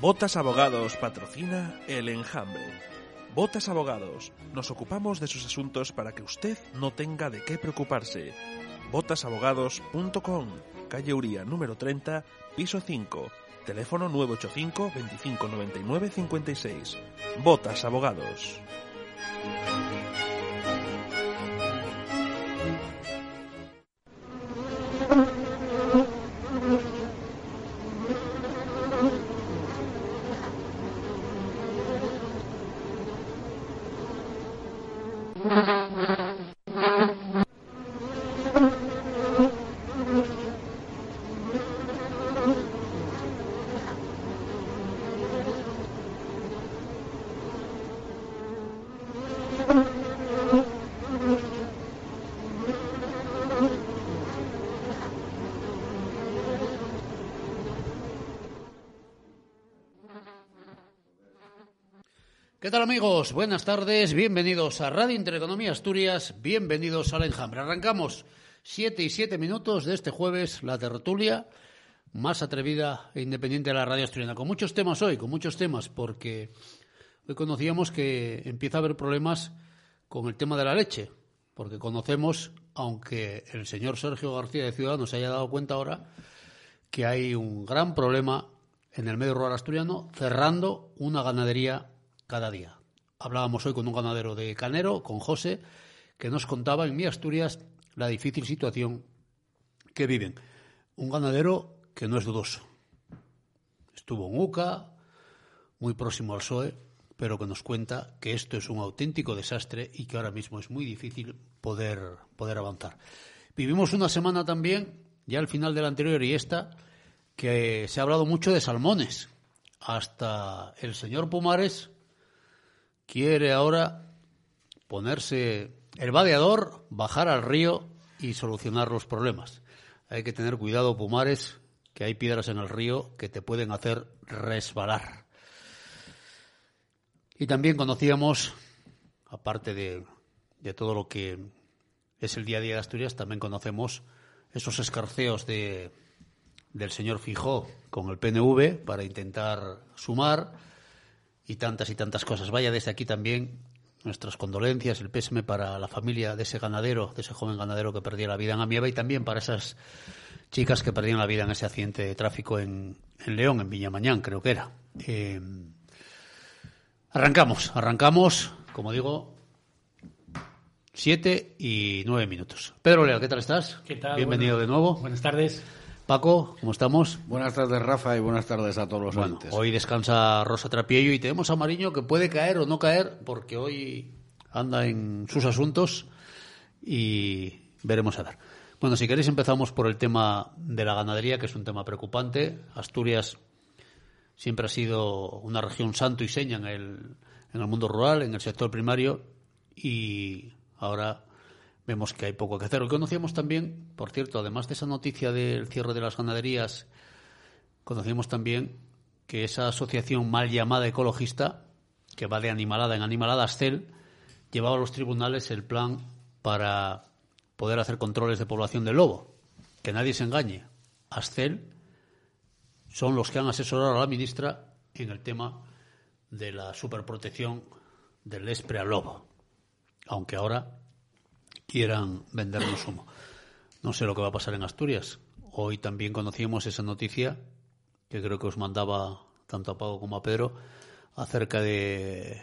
Botas Abogados patrocina El Enjambre. Botas Abogados, nos ocupamos de sus asuntos para que usted no tenga de qué preocuparse. Botasabogados.com, calle Uría número 30, piso 5, teléfono 985 25 99 56. Botas Abogados. ¿Qué tal amigos? Buenas tardes, bienvenidos a Radio Intereconomía Asturias, bienvenidos al Enjambre. Arrancamos siete y siete minutos de este jueves, la tertulia más atrevida e independiente de la radio asturiana. Con muchos temas hoy, con muchos temas, porque hoy conocíamos que empieza a haber problemas con el tema de la leche, porque conocemos, aunque el señor Sergio García de Ciudadanos se haya dado cuenta ahora, que hay un gran problema en el medio rural asturiano cerrando una ganadería cada día. Hablábamos hoy con un ganadero de Canero, con José, que nos contaba en mi Asturias la difícil situación que viven. Un ganadero que no es dudoso. Estuvo en UCA, muy próximo al PSOE, pero que nos cuenta que esto es un auténtico desastre y que ahora mismo es muy difícil poder, poder avanzar. Vivimos una semana también, ya al final de la anterior y esta, que se ha hablado mucho de salmones. Hasta el señor Pumares quiere ahora ponerse el vadeador, bajar al río y solucionar los problemas. Hay que tener cuidado, Pumares, que hay piedras en el río que te pueden hacer resbalar. Y también conocíamos, aparte de, de todo lo que es el día a día de Asturias, también conocemos esos escarceos de, del señor Fijó con el PNV para intentar sumar y tantas y tantas cosas. Vaya desde aquí también nuestras condolencias, el pésame para la familia de ese ganadero, de ese joven ganadero que perdió la vida en Amieva y también para esas chicas que perdieron la vida en ese accidente de tráfico en, en León, en Villamañán, creo que era. Eh, arrancamos, arrancamos, como digo, siete y nueve minutos. Pedro Lea, ¿qué tal estás? ¿Qué tal? Bienvenido de nuevo. Buenas tardes. Paco, ¿cómo estamos? Buenas tardes, Rafa, y buenas tardes a todos los Bueno, oyentes. hoy descansa Rosa Trapiello y tenemos a Mariño que puede caer o no caer porque hoy anda en sus asuntos y veremos a ver. Bueno, si queréis empezamos por el tema de la ganadería, que es un tema preocupante. Asturias siempre ha sido una región santo y seña en el, en el mundo rural, en el sector primario, y ahora vemos que hay poco que hacer. Hoy conocíamos también, por cierto, además de esa noticia del cierre de las ganaderías, conocíamos también que esa asociación mal llamada ecologista, que va de animalada en animalada, Ascel, llevaba a los tribunales el plan para poder hacer controles de población de lobo. Que nadie se engañe. Ascel son los que han asesorado a la ministra en el tema de la superprotección del espre al lobo. Aunque ahora quieran vendernos humo. No sé lo que va a pasar en Asturias. Hoy también conocíamos esa noticia que creo que os mandaba tanto a Pago como a Pedro acerca de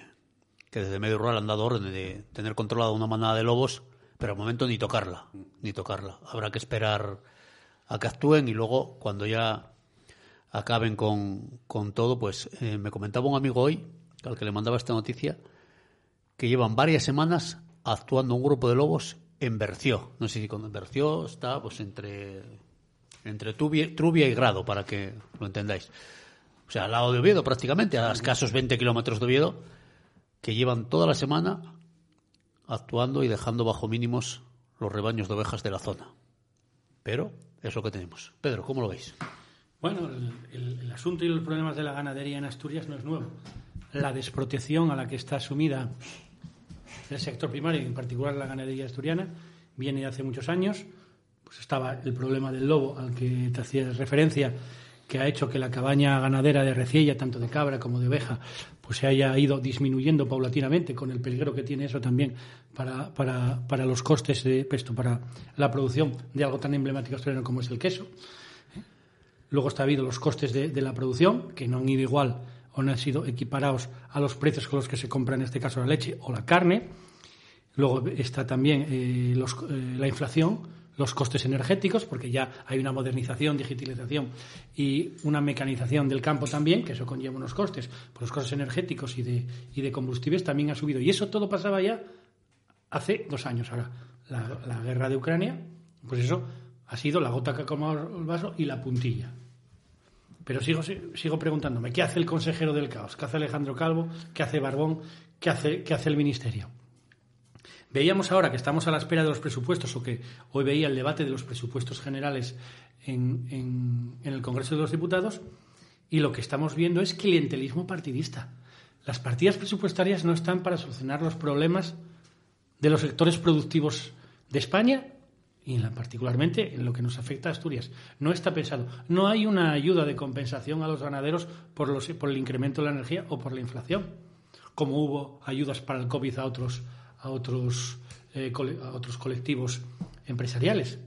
que desde medio rural han dado orden de tener controlada una manada de lobos, pero al momento ni tocarla, ni tocarla. Habrá que esperar a que actúen y luego cuando ya acaben con, con todo, pues eh, me comentaba un amigo hoy, al que le mandaba esta noticia, que llevan varias semanas actuando un grupo de lobos en Berció. No sé si con Berció está pues entre, entre Trubia, y Grado, para que lo entendáis. O sea, al lado de Oviedo prácticamente, a escasos 20 kilómetros de Oviedo, que llevan toda la semana actuando y dejando bajo mínimos los rebaños de ovejas de la zona. Pero es lo que tenemos. Pedro, ¿cómo lo veis? Bueno, el, el, asunto y los problemas de la ganadería en Asturias no es nuevo. La desprotección a la que está sumida el sector primario, en particular la ganadería asturiana, viene de hace muchos años. Pues estaba el problema del lobo al que te hacías referencia, que ha hecho que la cabaña ganadera de Reciella, tanto de cabra como de oveja, pues se haya ido disminuyendo paulatinamente, con el peligro que tiene eso también para, para, para los costes de pesto, para la producción de algo tan emblemático asturiano como es el queso. Luego está habido los costes de, la producción, que no han ido igual o no han sido equiparados a los precios con los que se compra en este caso la leche o la carne. Luego está también eh, los, eh, la inflación, los costes energéticos, porque ya hay una modernización, digitalización y una mecanización del campo también, que eso conlleva unos costes. Pues los costes energéticos y de, y de combustibles también ha subido. Y eso todo pasaba ya hace dos años. Ahora, la, la guerra de Ucrania, pues eso ha sido la gota que ha colmado el vaso y la puntilla. Pero sigo, sigo preguntándome, ¿qué hace el consejero del caos? ¿Qué hace Alejandro Calvo? ¿Qué hace Barbón? ¿Qué hace, qué hace el Ministerio? Veíamos ahora que estamos a la espera de los presupuestos, o que hoy veía el debate de los presupuestos generales en, en, en el Congreso de los Diputados, y lo que estamos viendo es clientelismo partidista. Las partidas presupuestarias no están para solucionar los problemas de los sectores productivos de España y en la, particularmente en lo que nos afecta a Asturias. No está pensado. No hay una ayuda de compensación a los ganaderos por, los, por el incremento de la energía o por la inflación, como hubo ayudas para el COVID a otros, a otros, eh, otros colectivos empresariales.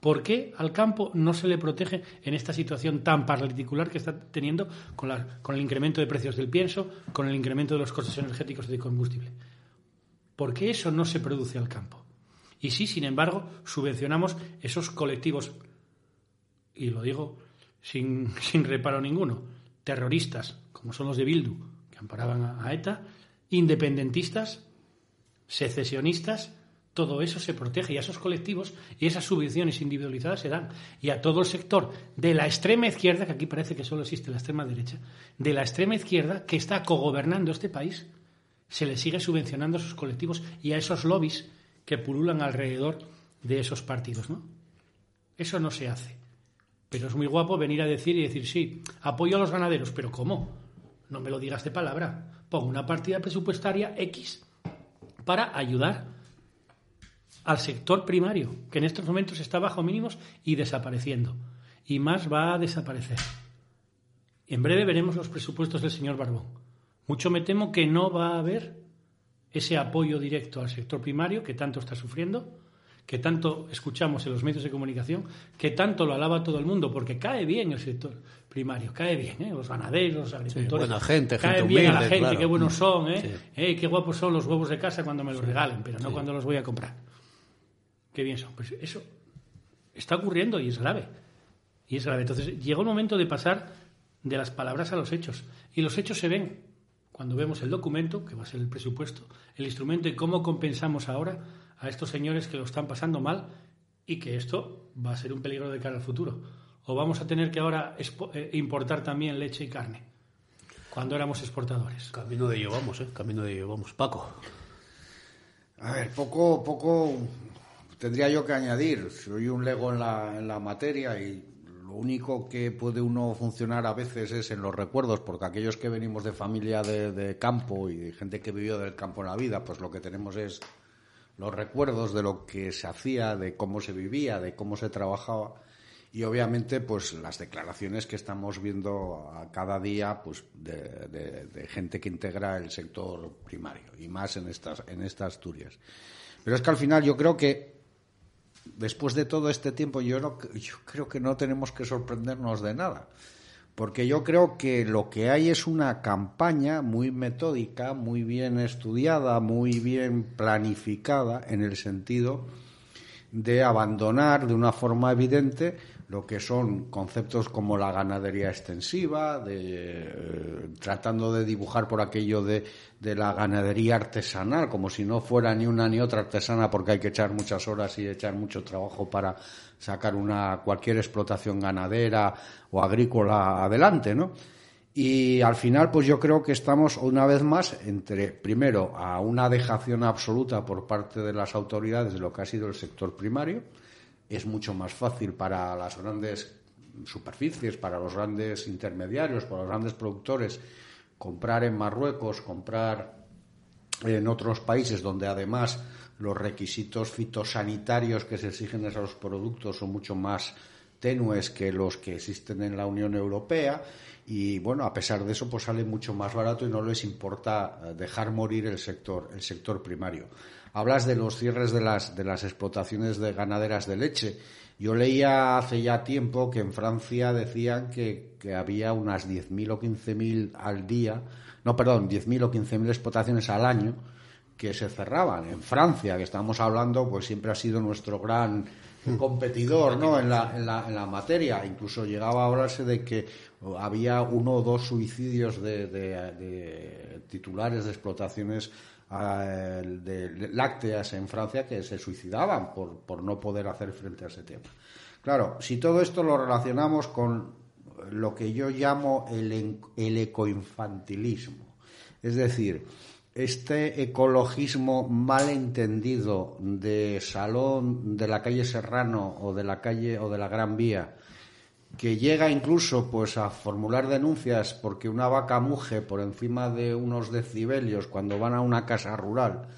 ¿Por qué al campo no se le protege en esta situación tan particular que está teniendo con, la, con el incremento de precios del pienso, con el incremento de los costes energéticos y de combustible? ¿Por qué eso no se produce al campo? Y sí, sin embargo, subvencionamos esos colectivos, y lo digo sin, sin reparo ninguno, terroristas, como son los de Bildu, que amparaban a, ETA, independentistas, secesionistas, todo eso se protege y a esos colectivos y esas subvenciones individualizadas se dan. Y a todo el sector de la extrema izquierda, que aquí parece que solo existe la extrema derecha, de la extrema izquierda que está cogobernando este país, se le sigue subvencionando a esos colectivos y a esos lobbies que pululan alrededor de esos partidos, ¿no? Eso no se hace. Pero es muy guapo venir a decir y decir, sí, apoyo a los ganaderos, pero ¿cómo? No me lo digas de palabra. Pongo una partida presupuestaria X para ayudar al sector primario, que en estos momentos está bajo mínimos y desapareciendo. Y más va a desaparecer. En breve veremos los presupuestos del señor Barbón. Mucho me temo que no va a haber ese apoyo directo al sector primario que tanto está sufriendo, que tanto escuchamos en los medios de comunicación, que tanto lo alaba todo el mundo, porque cae bien el sector primario, cae bien, ¿eh? los ganaderos, los agricultores. Sí, buena gente, cae gente bien humilde, a la gente, claro. qué buenos son, ¿eh? Sí. ¿eh? Qué guapos son los huevos de casa cuando me los regalen, pero no cuando los voy a comprar. Qué bien son. Pues eso está ocurriendo y es grave. Y es grave. Entonces llega un momento de pasar de las palabras a los hechos. Y los hechos se ven cuando vemos el documento, que va a ser el presupuesto, el instrumento y cómo compensamos ahora a estos señores que lo están pasando mal y que esto va a ser un peligro de cara al futuro. O vamos a tener que ahora expo- eh, importar también leche y carne, cuando éramos exportadores. Camino de ello vamos, ¿eh? Camino de ello vamos. Paco. A ver, poco, poco tendría yo que añadir. Soy un lego en la, en la materia y lo único que puede uno funcionar a veces es en los recuerdos, porque aquellos que venimos de familia de, de campo y de gente que vivió del campo en la vida, pues lo que tenemos es los recuerdos de lo que se hacía, de cómo se vivía, de cómo se trabajaba y obviamente pues las declaraciones que estamos viendo a cada día pues de, de- de gente que integra el sector primario y más en estas en esta Asturias. Pero es que al final yo creo que después de todo este tiempo yo yo creo que no tenemos que sorprendernos de nada. Porque yo creo que lo que hay es una campaña muy metódica, muy bien estudiada, muy bien planificada en el sentido de abandonar de una forma evidente lo que son conceptos como la ganadería extensiva, de, eh, tratando de dibujar por aquello de, de, la ganadería artesanal, como si no fuera ni una ni otra artesana, porque hay que echar muchas horas y echar mucho trabajo para sacar una cualquier explotación ganadera o agrícola adelante, ¿no? Y al final, pues yo creo que estamos una vez más entre, primero, a una dejación absoluta por parte de las autoridades de lo que ha sido el sector primario. Es mucho más fácil para las grandes superficies, para los grandes intermediarios, para los grandes productores, comprar en Marruecos, comprar en otros países donde además los requisitos fitosanitarios que se exigen a esos productos son mucho más tenues que los que existen en la Unión Europea y bueno, a pesar de eso pues sale mucho más barato y no les importa eh, dejar morir el sector, el sector primario. Hablas de los cierres de las, de las explotaciones de ganaderas de leche. Yo leía hace ya tiempo que en Francia decían que, que había unas 10.000 o 15.000 al día, no, perdón, 10.000 o 15.000 explotaciones al año que se cerraban. En Francia, que estamos hablando, pues siempre ha sido nuestro gran competidor ¿no? en, la, en, la, en la materia. Incluso llegaba a hablarse de que había uno o dos suicidios de, de, titulares de explotaciones de lácteas en Francia que se suicidaban por, por no poder hacer frente a ese tema. Claro, si todo esto lo relacionamos con lo que yo llamo el, el ecoinfantilismo, es decir, este ecologismo mal entendido de salón de la calle Serrano o de la calle o de la Gran Vía que llega incluso pues a formular denuncias porque una vaca muge por encima de unos decibelios cuando van a una casa rural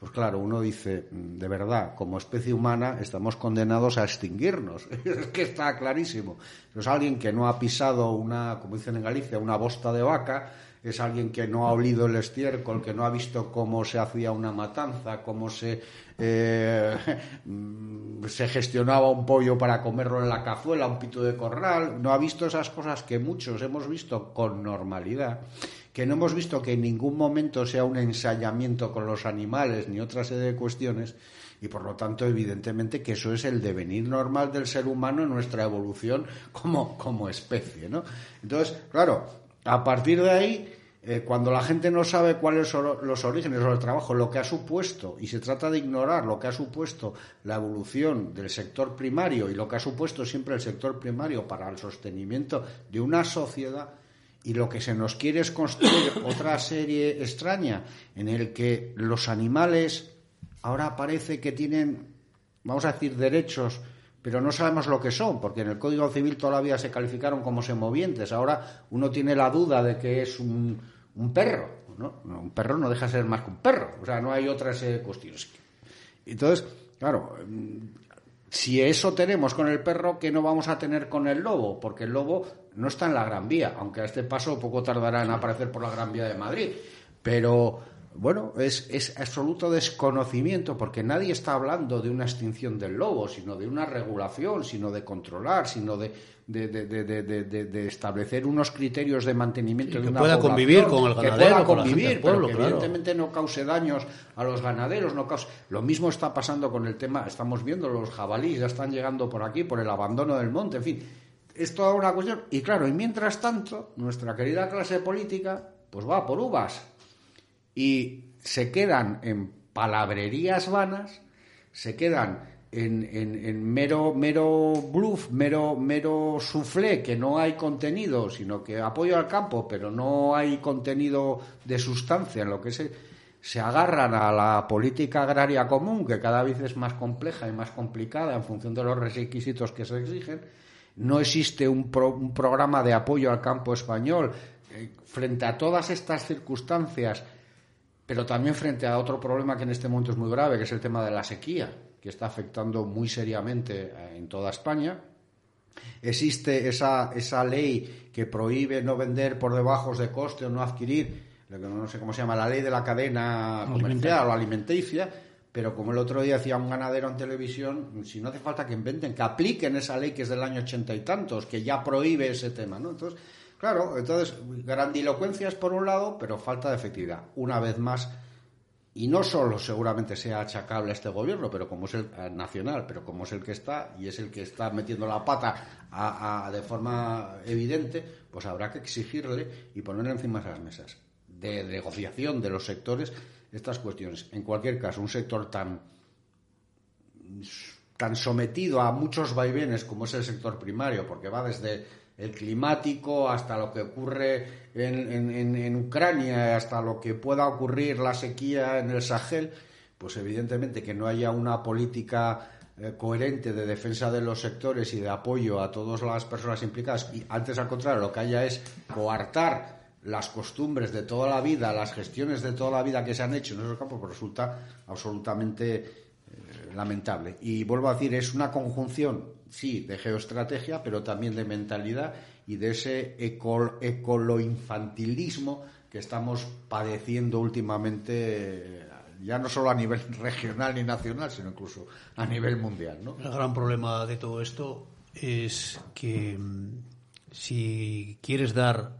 pues claro, uno dice, de verdad, como especie humana estamos condenados a extinguirnos. es que está clarísimo. Es alguien que no ha pisado una, como dicen en Galicia, una bosta de vaca, es alguien que no ha olido el estiércol, que no ha visto cómo se hacía una matanza, cómo se, eh, se gestionaba un pollo para comerlo en la cazuela, un pito de corral, no ha visto esas cosas que muchos hemos visto con normalidad, que no hemos visto que en ningún momento sea un ensayamiento con los animales ni otra serie de cuestiones, y por lo tanto, evidentemente, que eso es el devenir normal del ser humano en nuestra evolución como, como especie, ¿no? Entonces, claro, a partir de ahí, eh, cuando la gente no sabe cuáles son los orígenes del trabajo, lo que ha supuesto, y se trata de ignorar lo que ha supuesto la evolución del sector primario y lo que ha supuesto siempre el sector primario para el sostenimiento de una sociedad, y lo que se nos quiere es construir otra serie extraña en el que los animales ahora parece que tienen, vamos a decir, derechos pero no sabemos lo que son, porque en el Código Civil todavía se calificaron como semovientes. Ahora uno tiene la duda de que es un, perro. ¿no? Un perro no deja de ser más que un perro. O sea, no hay otras eh, cuestiones. Entonces, claro, mm, si eso tenemos con el perro, ¿qué no vamos a tener con el lobo? Porque el lobo no está en la Gran Vía, aunque a este paso poco tardará en aparecer por la Gran Vía de Madrid. Pero bueno, es, es, absoluto desconocimiento, porque nadie está hablando de una extinción del lobo, sino de una regulación, sino de controlar, sino de, de, de, de establecer unos criterios de mantenimiento y de que una pueda convivir con el que ganadero, pueda con la gente convivir, del pueblo, pero que claro. evidentemente no cause daños a los ganaderos, no cause... Lo mismo está pasando con el tema, estamos viendo los jabalíes ya están llegando por aquí por el abandono del monte, en fin, es toda una cuestión. Y claro, y mientras tanto, nuestra querida clase política, pues va por uvas y se quedan en palabrerías vanas, se quedan en, en, mero, mero bluff, mero, mero soufflé, que no hay contenido, sino que apoyo al campo, pero no hay contenido de sustancia en lo que se, se agarran a la política agraria común, que cada vez es más compleja y más complicada en función de los requisitos que se exigen. No existe un, pro, un programa de apoyo al campo español. Eh, frente a todas estas circunstancias, pero también frente a otro problema que en este momento es muy grave, que es el tema de la sequía, que está afectando muy seriamente en toda España. Existe esa, esa ley que prohíbe no vender por debajo de coste o no adquirir, lo que no sé cómo se llama, la ley de la cadena comercial o alimenticia, pero como el otro día decía un ganadero en televisión, si no hace falta que inventen, que apliquen esa ley que es del año ochenta y tantos, que ya prohíbe ese tema, ¿no? Entonces, Claro, entonces, grandilocuencias por un lado, pero falta de efectividad. Una vez más, y no solo seguramente sea achacable a este gobierno, pero como es el eh, nacional, pero como es el que está y es el que está metiendo la pata de forma evidente, pues habrá que exigirle y ponerle encima de las mesas de negociación de los sectores estas cuestiones. En cualquier caso, un sector tan tan sometido a muchos vaivenes como es el sector primario, porque va desde el climático hasta lo que ocurre en, en, Ucrania, hasta lo que pueda ocurrir la sequía en el Sahel, pues evidentemente que no haya una política eh, coherente de defensa de los sectores y de apoyo a todas las personas implicadas, y antes al contrario, lo que haya es coartar las costumbres de toda la vida, las gestiones de toda la vida que se han hecho en esos campos, pues resulta absolutamente lamentable. Y vuelvo a decir, es una conjunción, sí, de geoestrategia, pero también de mentalidad y de ese ecoloinfantilismo que estamos padeciendo últimamente, ya no solo a nivel regional ni nacional, sino incluso a nivel mundial. El gran problema de todo esto es que mm, si quieres dar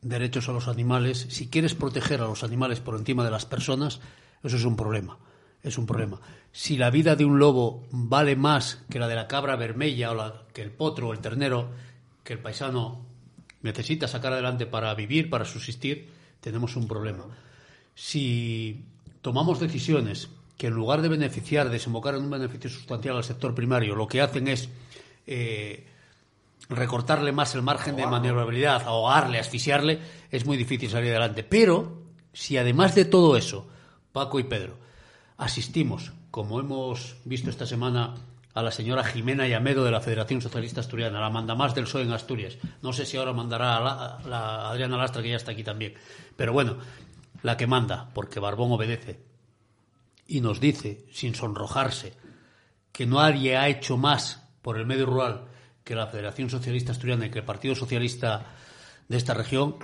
derechos a los animales, si quieres proteger a los animales por encima de las personas, eso es un problema es un problema. Si la vida de un lobo vale más que la de la cabra vermella o la, que el potro o el ternero que el paisano necesita sacar adelante para vivir, para subsistir, tenemos un problema. Si tomamos decisiones que en lugar de beneficiar, desembocar en un beneficio sustancial al sector primario, lo que hacen es eh, recortarle más el margen de maniobrabilidad, ahogarle, asfixiarle, es muy difícil salir adelante. Pero si además de todo eso, Paco y Pedro, asistimos, como hemos visto esta semana, a la señora Jimena Yamedo de la Federación Socialista Asturiana, la manda más del PSOE en Asturias. No sé si ahora mandará a la, Adriana Lastra, que ya está aquí también. Pero bueno, la que manda, porque Barbón obedece. Y nos dice, sin sonrojarse, que nadie ha hecho más por el medio rural que la Federación Socialista Asturiana y que el Partido Socialista de esta región,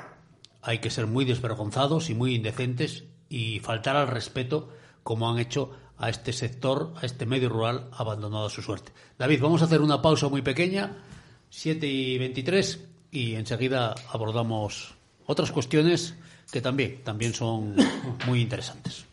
hay que ser muy desvergonzados y muy indecentes y faltar al respeto como han hecho a este sector, a este medio rural abandonado a su suerte. David, vamos a hacer una pausa muy pequeña, 7 y 23, y enseguida abordamos otras cuestiones que también, también son muy interesantes.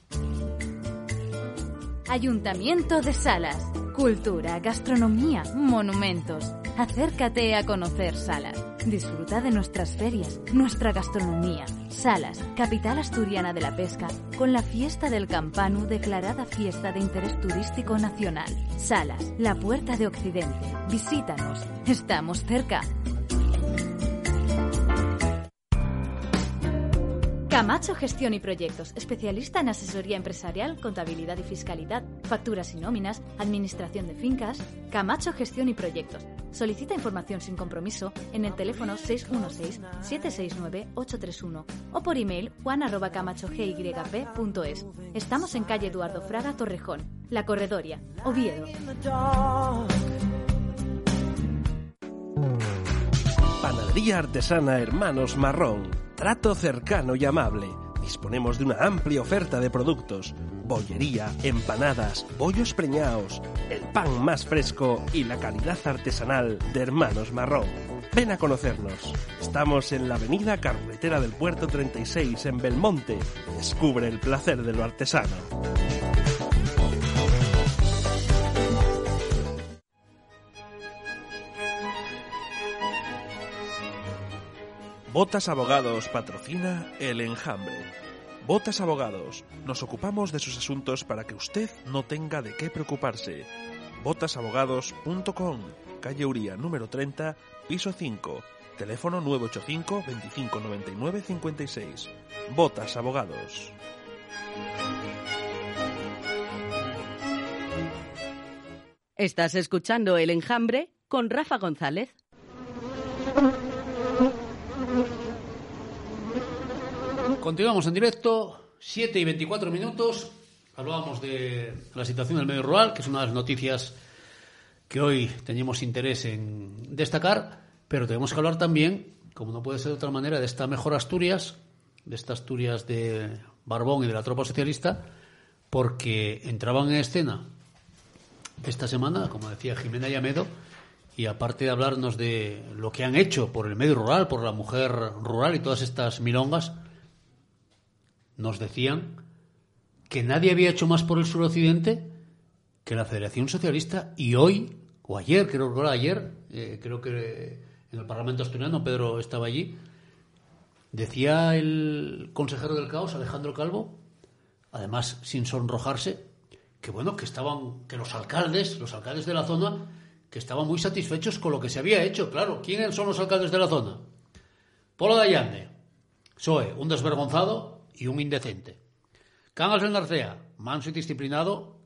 Ayuntamiento de Salas. Cultura, gastronomía, monumentos. Acércate a conocer Salas. Disfruta de nuestras ferias, nuestra gastronomía. Salas, capital asturiana de la pesca, con la fiesta del Campanu declarada fiesta de interés turístico nacional. Salas, la puerta de Occidente. Visítanos. Estamos cerca. Camacho Gestión y Proyectos, especialista en asesoría empresarial, contabilidad y fiscalidad, facturas y nóminas, administración de fincas. Camacho Gestión y Proyectos. Solicita información sin compromiso en el teléfono 616-769-831 o por email juan.camachogyp.es. Estamos en calle Eduardo Fraga Torrejón, La Corredoria, Oviedo. Panadería Artesana Hermanos Marrón trato cercano y amable. Disponemos de una amplia oferta de productos, bollería, empanadas, bollos preñados, el pan más fresco y la calidad artesanal de Hermanos Marrón. Ven a conocernos. Estamos en la avenida Carretera del Puerto 36 en Belmonte. Descubre el placer de lo artesano. Botas Abogados patrocina El Enjambre. Botas Abogados, nos ocupamos de sus asuntos para que usted no tenga de qué preocuparse. Botasabogados.com, calle Uría número 30, piso 5, teléfono 985 25 99 56. Botas Abogados. Estás escuchando El Enjambre con Rafa González. Continuamos en directo, 7 y 24 minutos. Hablábamos de la situación del medio rural, que es una de las noticias que hoy tenemos interés en destacar, pero tenemos que hablar también, como no puede ser de otra manera, de esta mejor Asturias, de esta Asturias de Barbón y de la tropa socialista, porque entraban en escena esta semana, como decía Jimena Yamedo, y aparte de hablarnos de lo que han hecho por el medio rural, por la mujer rural y todas estas milongas, nos decían que nadie había hecho más por el suroccidente que la Federación Socialista y hoy, o ayer, creo que ayer, eh, creo que en el Parlamento Asturiano, Pedro estaba allí, decía el consejero del caos, Alejandro Calvo, además sin sonrojarse, que bueno, que estaban, que los alcaldes, los alcaldes de la zona, que estaban muy satisfechos con lo que se había hecho. Claro, ¿quiénes son los alcaldes de la zona? Polo de Allande, Soe, un desvergonzado y un indecente. Cangas del Narcea, manso y disciplinado,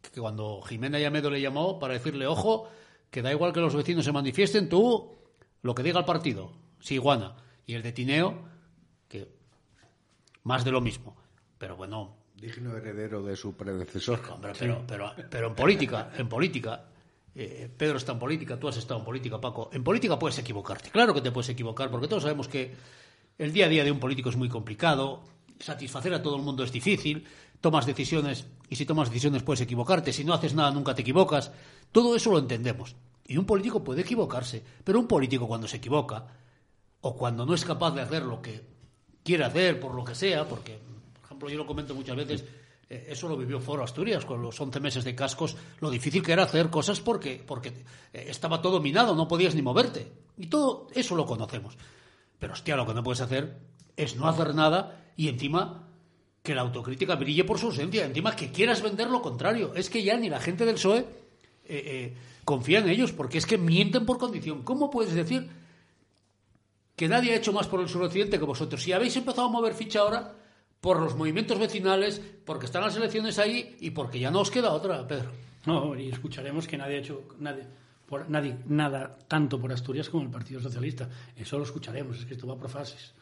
que cuando Jimena Yamedo le llamó para decirle, ojo, que da igual que los vecinos se manifiesten, tú lo que diga el partido, sí, iguana. Y el de Tineo, que más de lo mismo. Pero bueno. Digno heredero de su predecesor. Hombre, pero, pero, pero en política, en política, eh, Pedro está en política, tú has estado en política, Paco. En política puedes equivocarte, claro que te puedes equivocar, porque todos sabemos que el día a día de un político es muy complicado, satisfacer a todo el mundo es difícil, tomas decisiones y si tomas decisiones puedes equivocarte, si no haces nada nunca te equivocas. Todo eso lo entendemos. Y un político puede equivocarse, pero un político cuando se equivoca o cuando no es capaz de hacer lo que quiere hacer por lo que sea, porque, por ejemplo, yo lo comento muchas veces, eh, eso lo vivió Foro Asturias con los 11 meses de cascos, lo difícil que era hacer cosas porque, porque eh, estaba todo minado, no podías ni moverte. Y todo eso lo conocemos. Pero hostia, lo que no puedes hacer es no hacer nada y encima que la autocrítica brille por su ausencia, encima que quieras vender lo contrario. Es que ya ni la gente del PSOE eh, eh, confía en ellos, porque es que mienten por condición. ¿Cómo puedes decir que nadie ha hecho más por el suroccidente que vosotros? Si habéis empezado a mover ficha ahora por los movimientos vecinales, porque están las elecciones ahí y porque ya no os queda otra, Pedro. No, y escucharemos que nadie ha hecho nadie, por, nadie, nada tanto por Asturias como el Partido Socialista. Eso lo escucharemos, es que esto va por fases.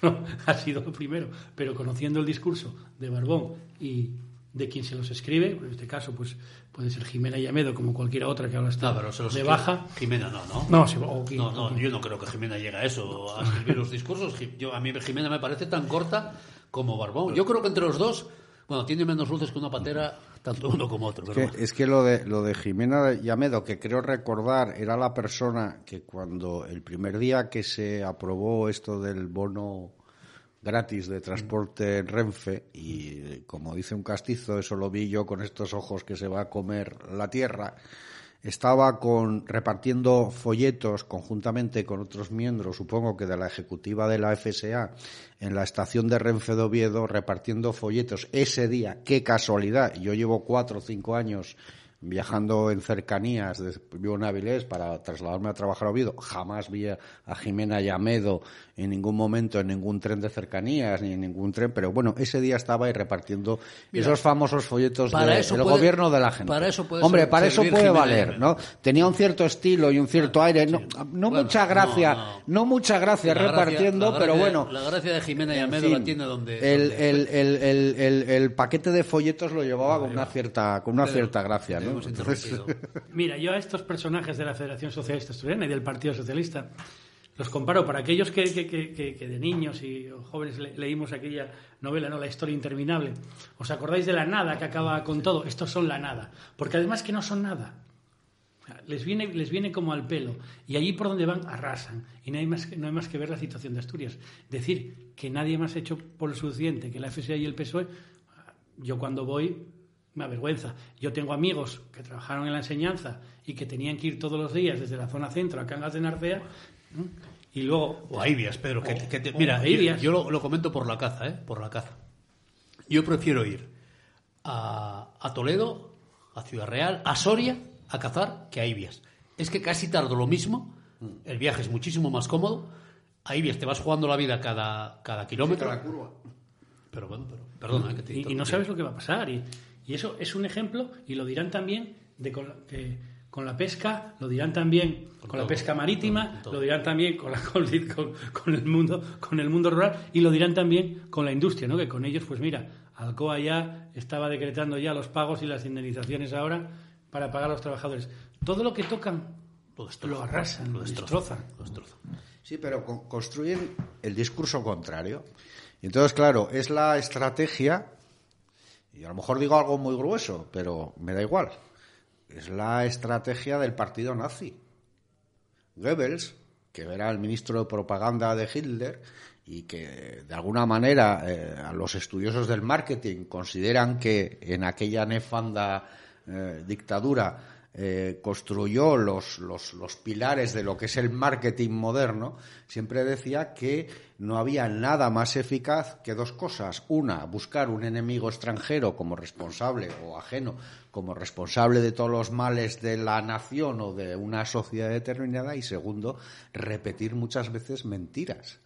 ha sido lo primero. Pero conociendo el discurso de Barbón y de quien se los escribe, en este caso pues puede ser Jimena Yamedo como cualquiera otra que ahora está no, pero se los de baja. Jimena no, ¿no? No, o, no, no, yo no creo que Jimena llegue a eso, a escribir los discursos. Yo, a mí Jimena me parece tan corta como Barbón. Yo creo que entre los dos, bueno, tiene menos luces que una patera, tanto uno como otro. Es que, es que lo, de, lo de Jimena Yamedo, que creo recordar, era la persona que cuando el primer día que se aprobó esto del bono gratis de transporte en Renfe y como dice un castizo, eso lo vi yo con estos ojos que se va a comer la tierra, estaba con repartiendo folletos conjuntamente con otros miembros, supongo que de la ejecutiva de la FSA, en la estación de Renfe de Oviedo, repartiendo folletos ese día. Qué casualidad. Yo llevo cuatro o cinco años viajando en cercanías, de, vivo en Avilés para trasladarme a trabajar a Oviedo, jamás vi a, Jimena Yamedo en ningún momento en ningún tren de cercanías ni en ningún tren, pero bueno, ese día estaba ahí repartiendo esos famosos folletos del gobierno de la gente. Para eso puede Hombre, para eso puede valer, ¿no? Tenía un cierto estilo y un cierto aire, no, no mucha gracia, no, mucha gracia repartiendo, pero bueno. La gracia de Jimena Yamedo la tiene donde... El, el, el, el, paquete de folletos lo llevaba con una cierta, con una cierta gracia, ¿no? Mira, yo a estos personajes de la Federación Socialista Asturiana y del Partido Socialista los comparo para aquellos que, de niños y jóvenes leímos aquella novela, ¿no? La historia interminable. ¿Os acordáis de la nada que acaba con todo? Estos son la nada. Porque además que no son nada. Les viene, les viene como al pelo. Y allí por donde van arrasan. Y no hay, más, no hay más que ver la situación de Asturias. Decir que nadie más ha hecho por lo suficiente que la FSA y el PSOE, yo cuando voy me avergüenza. Yo tengo amigos que trabajaron en la enseñanza y que tenían que ir todos los días desde la zona centro a Cangas de Narcea y luego... O a Ibias, Pedro. Que, mira, yo, lo, comento por la caza, ¿eh? Por la caza. Yo prefiero ir a, a Toledo, a Ciudad Real, a Soria, a cazar, que a Ibias. Es que casi tardo lo mismo, el viaje es muchísimo más cómodo. A Ibias te vas jugando la vida cada, cada kilómetro. cada curva. Pero bueno, pero, perdona. Que te y, y no sabes lo que va a pasar. Y, y eso es un ejemplo, y lo dirán también, de con, con la pesca, lo dirán también con, la pesca marítima, lo dirán también con, la, con, el mundo, con el mundo rural, y lo dirán también con la industria, ¿no? que con ellos, pues mira, Alcoa ya estaba decretando ya los pagos y las indemnizaciones ahora para pagar a los trabajadores. Todo lo que tocan lo, arrasan, lo destrozan. Sí, pero construyen el discurso contrario. Entonces, claro, es la estrategia y a lo mejor digo algo muy grueso, pero me da igual. Es la estrategia del partido nazi. Goebbels que era el ministro de propaganda de Hitler y que de alguna manera eh, a los estudiosos del marketing consideran que en aquella nefanda eh, dictadura eh, construyó los, los, los, pilares de lo que es el marketing moderno, siempre decía que no había nada más eficaz que dos cosas. Una, buscar un enemigo extranjero como responsable o ajeno como responsable de todos los males de la nación o de una sociedad determinada. Y segundo, repetir muchas veces mentiras.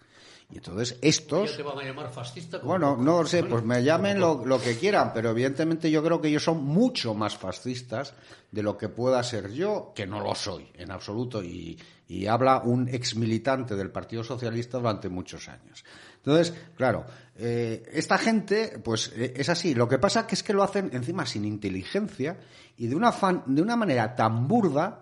Y entonces estos... te van a llamar fascista? Bueno, no sé, pues me llamen lo, lo, que quieran, pero evidentemente yo creo que ellos son mucho más fascistas de lo que pueda ser yo, que no lo soy en absoluto, y, y habla un ex militante del Partido Socialista durante muchos años. Entonces, claro, eh, esta gente, pues eh, es así. Lo que pasa que es que lo hacen encima sin inteligencia y de una, fan, de una manera tan burda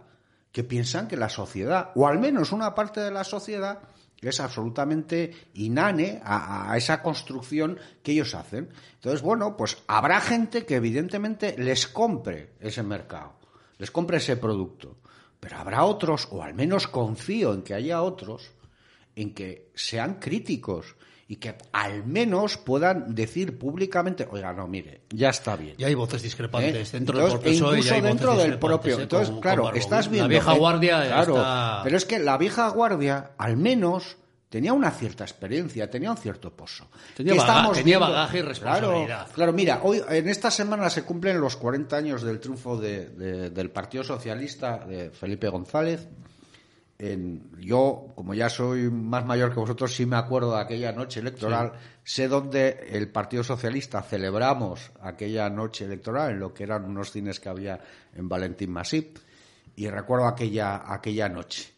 que piensan que la sociedad, o al menos una parte de la sociedad, es absolutamente inane a, esa construcción que ellos hacen. Entonces, bueno, pues habrá gente que evidentemente les compre ese mercado, les compre ese producto, pero habrá otros, o al menos confío en que haya otros, en que sean críticos y que al menos puedan decir públicamente, oiga, no, mire, ya está bien. Y hay voces discrepantes ¿Eh? dentro Entonces, del PSOE incluso y hay dentro voces del propio. ¿eh? Entonces, Con- claro, con estás viendo. La vieja guardia claro, está... Pero es que la vieja guardia, al menos, tenía una cierta experiencia, tenía un cierto pozo. Tenía bagaje y responsabilidad. Claro, claro, mira, hoy en esta semana se cumplen los 40 años del triunfo de- de- del Partido Socialista de Felipe González. En- yo, como ya soy más mayor que vosotros, sí me acuerdo de aquella noche electoral. Sé dónde el Partido Socialista celebramos aquella noche electoral, en lo que eran unos cines que había en Valentín Masip. Y recuerdo aquella, aquella noche.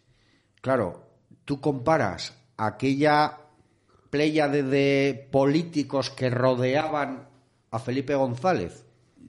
Claro, tú comparas aquella pléyade de políticos que rodeaban a Felipe González.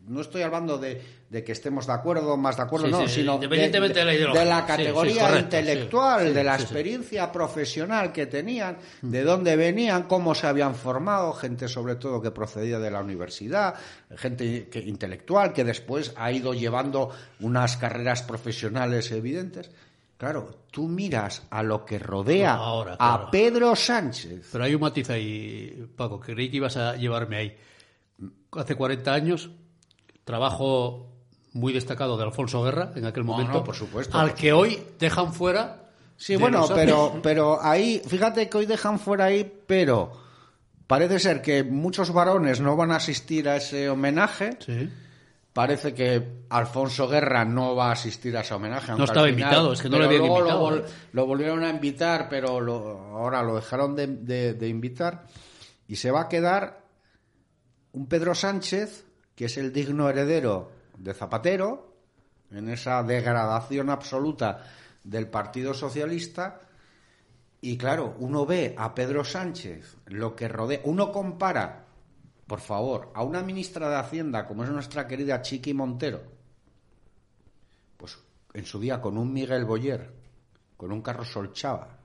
No estoy hablando de, de que estemos de acuerdo, más de acuerdo, Sí, no, sí, sino independientemente de la ideología. de la Sí, categoría sí, correcto, intelectual, de la experiencia profesional que tenían, de dónde venían, cómo se habían formado, gente sobre todo que procedía de la universidad, gente que, intelectual que después ha ido llevando unas carreras profesionales evidentes. Claro, tú miras a lo que rodea No, ahora, a. Pedro Sánchez. Pero hay un matiz ahí, Paco, que creí que ibas a llevarme ahí. Hace 40 años, trabajo muy destacado de Alfonso Guerra en aquel No, momento, no, por supuesto, al por que hoy dejan fuera. Sí, bueno, pero, pero ahí, fíjate que hoy dejan fuera ahí, pero parece ser que muchos varones no van a asistir a ese homenaje. Sí. Parece que Alfonso Guerra no va a asistir a ese homenaje. al estaba final- invitado, es que no le habían luego invitado, Lo, lo volvieron a invitar, pero lo- ahora lo dejaron de, de- de invitar. Y se va a quedar un Pedro Sánchez, que es el digno heredero de Zapatero, en esa degradación absoluta del Partido Socialista. Y claro, uno ve a Pedro Sánchez, lo que rodea, uno compara, por favor, a una ministra de Hacienda como es nuestra querida Chiqui Montero, pues en su día con un Miguel Boyer, con un Carlos Solchava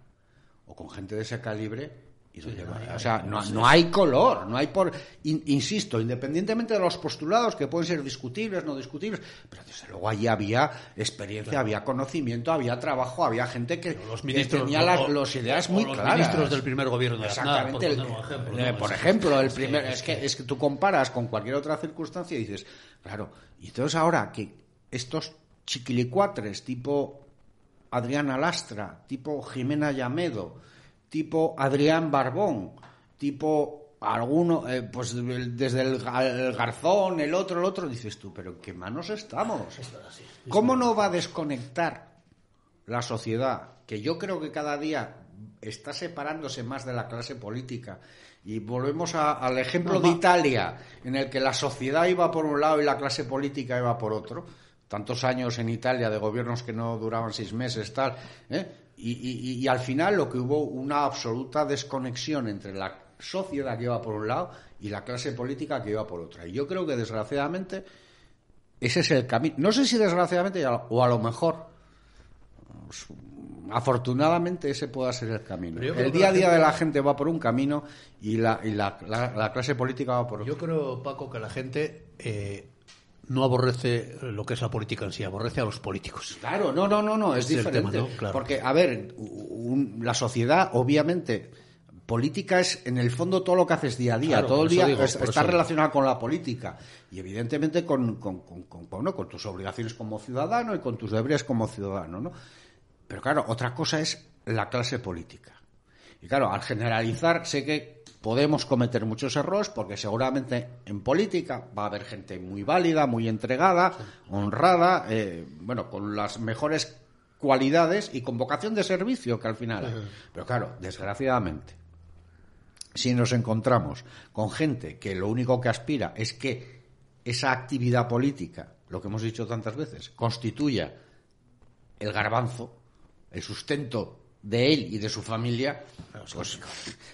o con gente de ese calibre. ¿Y dónde va? o sea, no, no hay color, no hay por. in- insisto, independientemente de los postulados que pueden ser discutibles, no discutibles, pero desde luego allí había experiencia, había conocimiento, había trabajo, había gente que, Los que ministros tenía las o- los ideas muy los claras. ministros del primer gobierno de Aznar, por Exactamente. el- ejemplo, eh, ¿no? por ejemplo, el primer, es que- es que tú comparas con cualquier otra circunstancia y dices, claro, y entonces ahora que estos chiquilicuatres tipo Adriana Lastra, tipo Jimena Llamedo, tipo Adrián Barbón, tipo alguno, eh, pues desde el Garzón, el otro, el otro, dices tú, pero ¿en qué manos estamos? ¿Cómo no va a desconectar la sociedad, que yo creo que cada día está separándose más de la clase política. Y volvemos a- al ejemplo de Italia, en el que la sociedad iba por un lado y la clase política iba por otro. Tantos años en Italia de gobiernos que no duraban seis meses, tal. ¿eh? Y, y- y al final lo que hubo una absoluta desconexión entre la sociedad que iba por un lado y la clase política que iba por otra. Y yo creo que desgraciadamente ese es el camino. No sé si desgraciadamente o a lo mejor afortunadamente ese pueda ser el camino. El día a día gente- de la gente va por un camino y la, y la, la- la clase política va por otro. Yo creo, Paco, que la gente eh, no aborrece lo que es la política en sí, aborrece a los políticos. Claro, no, no, no, no, es es diferente. tema, ¿no? Claro. Porque, a ver, un- la sociedad, obviamente, política es en el fondo todo lo que haces día a día, Claro, todo el día digo, es- por está relacionado con la política y evidentemente con, con, con- con- bueno, con tus obligaciones como ciudadano y con tus deberes como ciudadano, ¿no? Pero claro, otra cosa es la clase política. Y claro, al generalizar, sé que podemos cometer muchos errores porque seguramente en política va a haber gente muy válida, muy entregada, honrada, eh, bueno, con las mejores cualidades y con vocación de servicio que al final hay. Pero claro, desgraciadamente, si nos encontramos con gente que lo único que aspira es que esa actividad política, lo que hemos dicho tantas veces, constituya el garbanzo, el sustento de él y de su familia, pues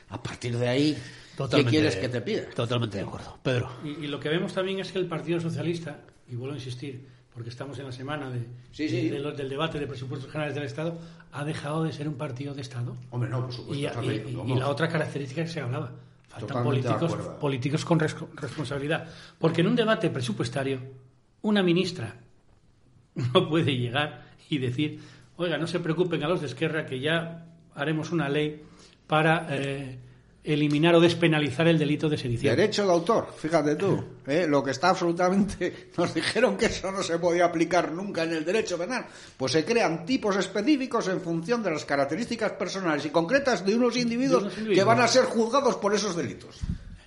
a partir de ahí, ¿qué Totalmente- quieres que te pida? Totalmente de acuerdo. Pedro. Y, y lo que vemos también es que el Partido Socialista, y vuelvo a insistir, porque estamos en la semana de, Sí, sí. de los- del debate de presupuestos generales del Estado, ha dejado de ser un partido de Estado. Hombre, no, por supuesto. Y, y- y- la otra característica que se hablaba, faltan políticos, políticos con res- responsabilidad. Porque en un debate presupuestario, una ministra no puede llegar y decir, oiga, no se preocupen a los de Esquerra que ya haremos una ley para eh, eliminar o despenalizar el delito de sedición. Derecho de autor, fíjate tú, ¿eh? lo que está absolutamente... Nos dijeron que eso no se podía aplicar nunca en el derecho penal. Pues se crean tipos específicos en función de las características personales y concretas de unos individuos, De unos individuos. que van a ser juzgados por esos delitos.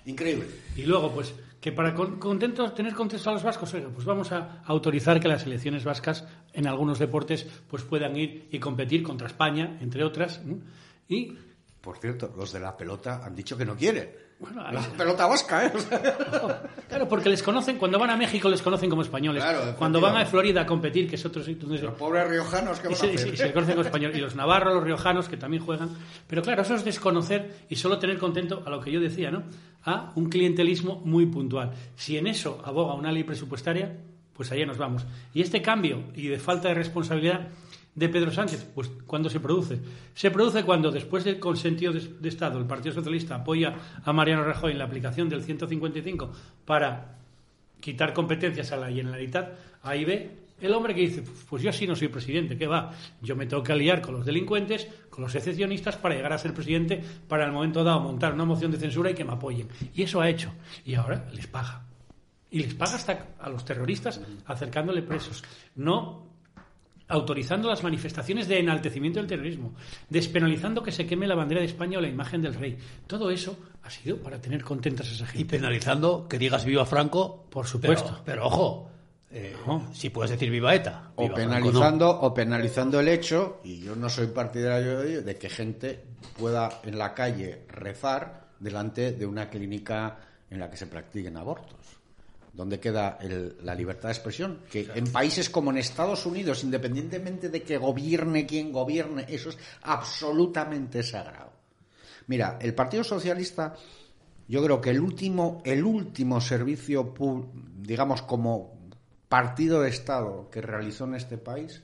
Increíble. Y luego, pues, que para tener contentos a los vascos, oiga, pues vamos a autorizar que las selecciones vascas en algunos deportes pues puedan ir y competir contra España, entre otras. Y, Por cierto, los de la pelota han dicho que no quieren. Bueno, La pelota vasca, ¿eh? O sea, claro, porque les conocen, cuando van a México les conocen como españoles. Claro, cuando van a. Florida a competir, que es otro sitio donde se- los pobres riojanos que van a se, hacer. y se conocen como españoles. Y los navarros, los riojanos, que también juegan. Pero claro, eso es desconocer y solo tener contento a lo que yo decía, ¿no? A un clientelismo muy puntual. Si en eso aboga una ley presupuestaria, pues allá nos vamos. Y este cambio y de falta de responsabilidad de Pedro Sánchez, pues ¿cuándo se produce? Se produce cuando, después del consentido de, Estado, el Partido Socialista apoya a Mariano Rajoy en la aplicación del 155 para quitar competencias a la Generalitat, ahí ve el hombre que dice, pues yo así no soy presidente, ¿qué va? Yo me tengo que aliar con los delincuentes, con los excepcionistas para llegar a ser presidente, para el momento dado montar una moción de censura y que me apoyen. Y eso ha hecho. Y ahora les paga. Y les paga hasta a los terroristas acercándole presos. No autorizando las manifestaciones de enaltecimiento del terrorismo, despenalizando que se queme la bandera de España o la imagen del rey. Todo eso ha sido para tener contentas a esa Y gente. penalizando que digas viva Franco. Por supuesto. Pero, pero ojo, eh, si puedes decir viva ETA. o viva Franco no. penalizando o penalizando el hecho y yo no soy partidario de ello, de que gente pueda en la calle rezar delante de una clínica en la que se practiquen abortos ¿Dónde queda el- la libertad de expresión? Que en países como en Estados Unidos, independientemente de que gobierne quien gobierne, eso es absolutamente sagrado. Mira, el Partido Socialista, yo creo que el último, el último servicio, digamos, como partido de Estado que realizó en este país,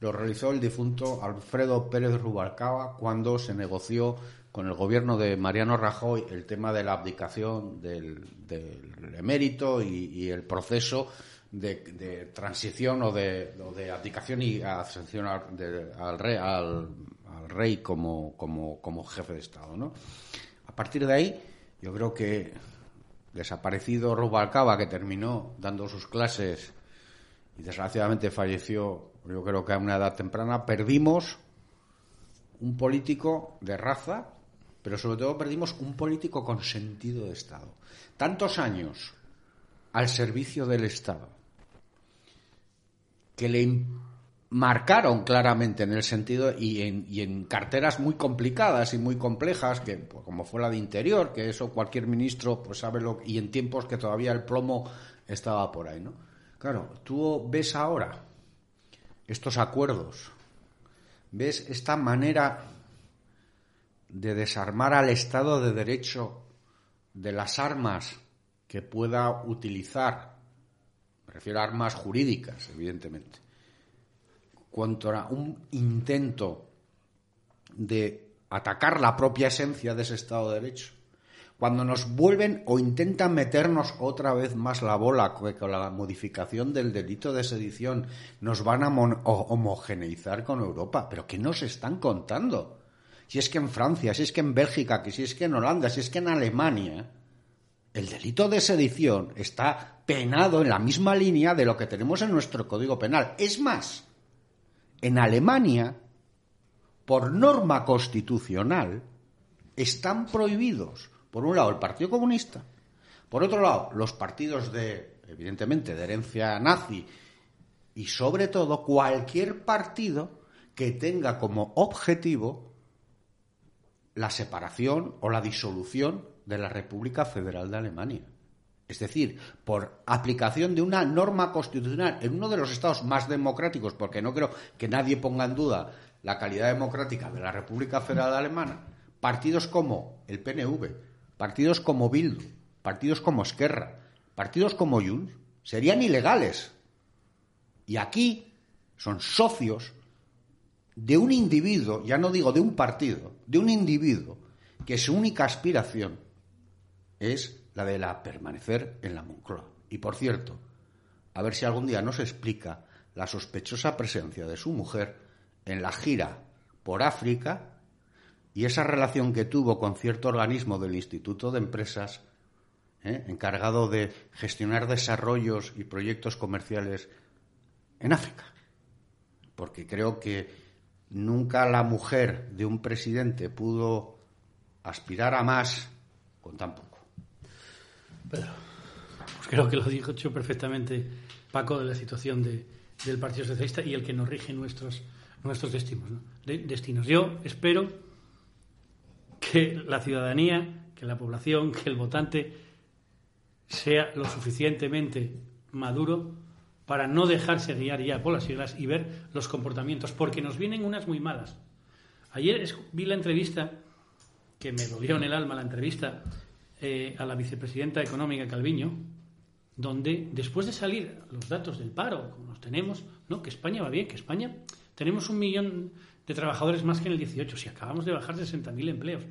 lo realizó el difunto Alfredo Pérez Rubalcaba cuando se negoció con el gobierno de Mariano Rajoy el tema de la abdicación del, del emérito y, el proceso de, de transición o de, o de abdicación y ascensión al, de- al rey, al, al rey como, como, como jefe de Estado. ¿no? A partir de ahí, yo creo que desaparecido Rubalcaba, que terminó dando sus clases y desgraciadamente falleció, yo creo que a una edad temprana, perdimos un político de raza, pero sobre todo perdimos un político con sentido de Estado. Tantos años al servicio del Estado, que le marcaron claramente en el sentido y en, y en carteras muy complicadas y muy complejas, que pues, como fue la de Interior, que eso cualquier ministro pues sabe lo y en tiempos que todavía el plomo estaba por ahí, ¿no? Claro, tú ves ahora estos acuerdos, ves esta manera de desarmar al Estado de Derecho de las armas que pueda utilizar, me refiero a armas jurídicas, evidentemente, contra un intento de atacar la propia esencia de ese Estado de Derecho, cuando nos vuelven o intentan meternos otra vez más la bola con la modificación del delito de sedición nos van a homogeneizar con Europa. ¿Pero qué nos están contando? Si es que en Francia, si es que en Bélgica, que si es que en Holanda, si es que en Alemania, el delito de sedición está penado en la misma línea de lo que tenemos en nuestro Código Penal. Es más, en Alemania, por norma constitucional, están prohibidos por un lado, el Partido Comunista. Por otro lado, los partidos de, evidentemente, de herencia nazi. Y sobre todo, cualquier partido que tenga como objetivo la separación o la disolución de la República Federal de Alemania. Es decir, por aplicación de una norma constitucional en uno de los estados más democráticos, porque no creo que nadie ponga en duda la calidad democrática de la República Federal Alemana, partidos como el PNV, partidos como Bildu, partidos como Esquerra, partidos como Junts, serían ilegales. Y aquí son socios de un individuo, ya no digo de un partido, de un individuo que su única aspiración es la de la permanecer en la Moncloa. Y por cierto, a ver si algún día nos explica la sospechosa presencia de su mujer en la gira por África y esa relación que tuvo con cierto organismo del Instituto de Empresas, ¿eh? encargado de gestionar desarrollos y proyectos comerciales en África. Porque creo que nunca la mujer de un presidente pudo aspirar a más con tan poco. Pedro, pues creo que lo dijo perfectamente Paco de la situación del Partido Socialista y el que nos rige nuestros, nuestros destinos. destinos. Yo espero que la ciudadanía, que la población, que el votante sea lo suficientemente maduro para no dejarse guiar ya por las siglas y ver los comportamientos, porque nos vienen unas muy malas. Ayer vi la entrevista, que me dolió en el alma la entrevista, eh, a la vicepresidenta económica Calviño, donde después de salir los datos del paro, como los tenemos, ¿no? que España va bien, que España tenemos un millón de trabajadores más que en el 18, si acabamos de bajar 60.000 empleos.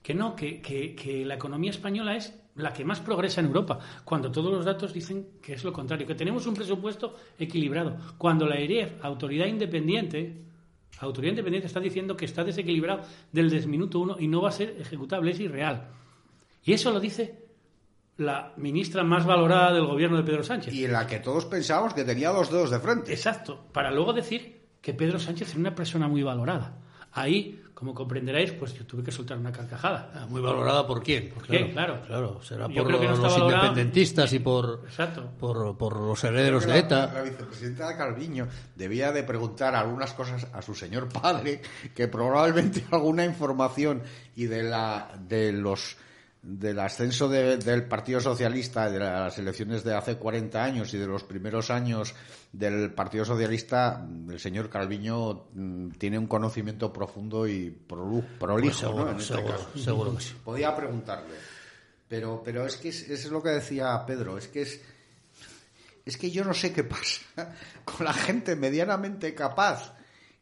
Que no, que, que, la economía española es la que más progresa en Europa, cuando todos los datos dicen que es lo contrario, que tenemos un presupuesto equilibrado. Cuando la EREF, autoridad independiente, autoridad independiente está diciendo que está desequilibrado del desminuto uno y no va a ser ejecutable, es irreal. Y eso lo dice la ministra más valorada del gobierno de Pedro Sánchez. Y en la que todos pensábamos que tenía dos dedos de frente. Exacto, para luego decir que Pedro Sánchez es una persona muy valorada. Ahí, como comprenderéis, pues yo tuve que soltar una carcajada. Ah, ¿Muy valorada por quién? ¿Por qué? Claro, claro. Será por los independentistas y por, por, por, los herederos de ETA. La, vicepresidenta Calviño debía de preguntar algunas cosas a su señor padre, que probablemente alguna información y de, la, de los del ascenso del Partido Socialista, de las elecciones de hace 40 años y de los primeros años del Partido Socialista, el señor Calviño mm, tiene un conocimiento profundo y prolijo, ¿no? En este seguro, Podía preguntarle. Pero, pero es que es, lo que decía Pedro, es que es, es que yo no sé qué pasa con la gente medianamente capaz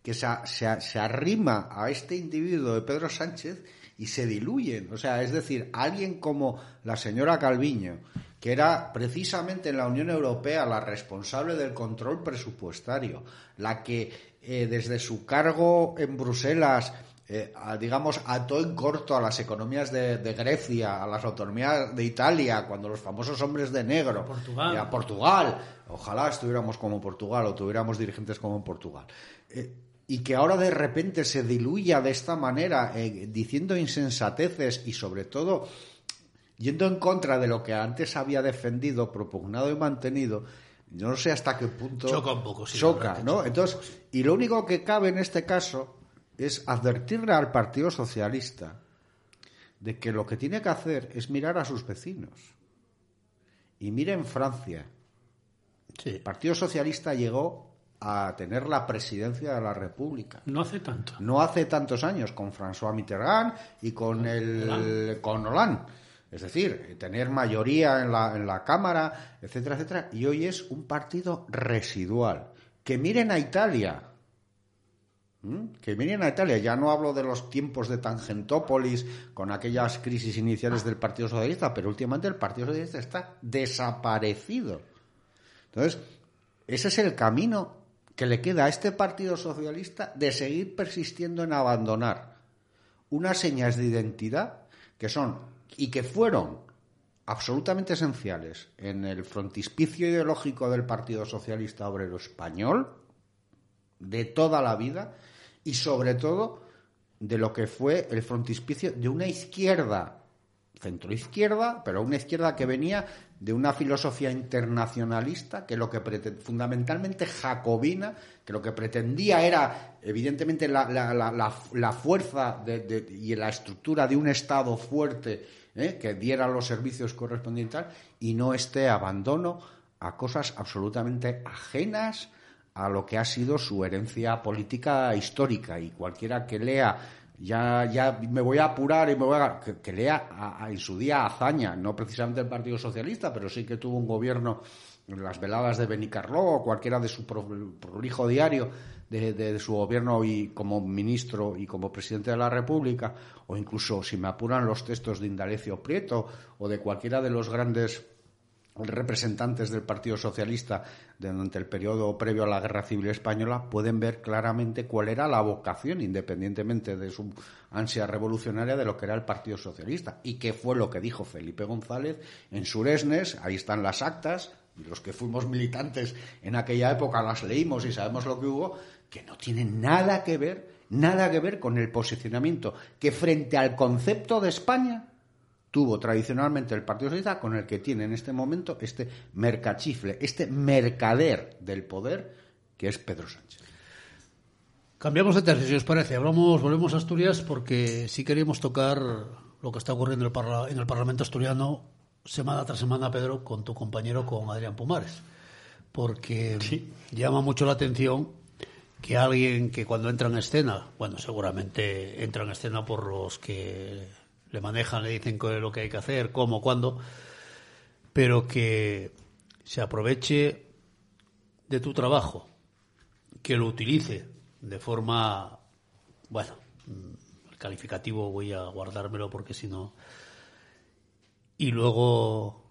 que se, se arrima a este individuo de Pedro Sánchez y se diluyen. O sea, es decir, alguien como la señora Calviño, que era precisamente en la Unión Europea la responsable del control presupuestario, la que eh, desde su cargo en Bruselas eh, digamos, ató en corto a las economías de, Grecia, a las autonomías de Italia, cuando los famosos hombres de negro, Portugal. y a Portugal, ojalá estuviéramos como Portugal o tuviéramos dirigentes como Portugal. Eh, y que ahora de repente se diluya de esta manera, eh, diciendo insensateces y sobre todo yendo en contra de lo que antes había defendido, propugnado y mantenido, yo no sé hasta qué punto choca un poco, choca, ¿no? Entonces, y lo único que cabe en este caso es advertirle al Partido Socialista de que lo que tiene que hacer es mirar a sus vecinos. Y miren Francia. El Partido Socialista llegó a tener la presidencia de la República. No hace tanto. No hace tantos años, con François Mitterrand y con el con Hollande. Es decir, tener mayoría en la, en la Cámara, etcétera, etcétera. Y hoy es un partido residual. Que miren a Italia. ¿Mm? que vinieron a Italia. Ya no hablo de los tiempos de Tangentópolis con aquellas crisis iniciales del Partido Socialista, pero últimamente el Partido Socialista está desaparecido. Entonces, ese es el camino que le queda a este Partido Socialista de seguir persistiendo en abandonar unas señas de identidad que son y que fueron absolutamente esenciales en el frontispicio ideológico del Partido Socialista Obrero Español de toda la vida y sobre todo de lo que fue el frontispicio de una izquierda, centroizquierda, pero una izquierda que venía de una filosofía internacionalista que lo que fundamentalmente jacobina, que lo que pretendía era evidentemente la, la, fuerza y la estructura de un Estado fuerte ¿eh? que diera los servicios correspondientes y no este abandono a cosas absolutamente ajenas a lo que ha sido su herencia política histórica y cualquiera que lea ya, ya me voy a apurar y me voy a que, lea en su día hazaña, no precisamente el Partido Socialista, pero sí que tuvo un gobierno las veladas de Benicarló o cualquiera de su prolijo diario de, de, su gobierno y como ministro y como presidente de la República, o incluso si me apuran los textos de Indalecio Prieto o de cualquiera de los grandes representantes del Partido Socialista durante el periodo previo a la Guerra Civil Española pueden ver claramente cuál era la vocación, independientemente de su ansia revolucionaria, de lo que era el Partido Socialista y qué fue lo que dijo Felipe González en Suresnes. Ahí están las actas, los que fuimos militantes en aquella época las leímos y sabemos lo que hubo, que no tienen nada que ver, nada que ver con el posicionamiento que frente al concepto de España tuvo tradicionalmente el Partido Socialista con el que tiene en este momento este mercachifle, este mercader del poder que es Pedro Sánchez. Cambiamos de tercio, si os parece. Hablamos, volvemos a Asturias porque sí queríamos tocar lo que está ocurriendo en el, Parlamento asturiano semana tras semana, Pedro, con tu compañero, con Adrián Pumares. Porque llama mucho la atención que alguien que cuando entra en escena, bueno, seguramente entra en escena por los que le manejan, le dicen lo que hay que hacer, cómo, cuándo, pero que se aproveche de tu trabajo, que lo utilice de forma, bueno, el calificativo voy a guardármelo porque si no, y luego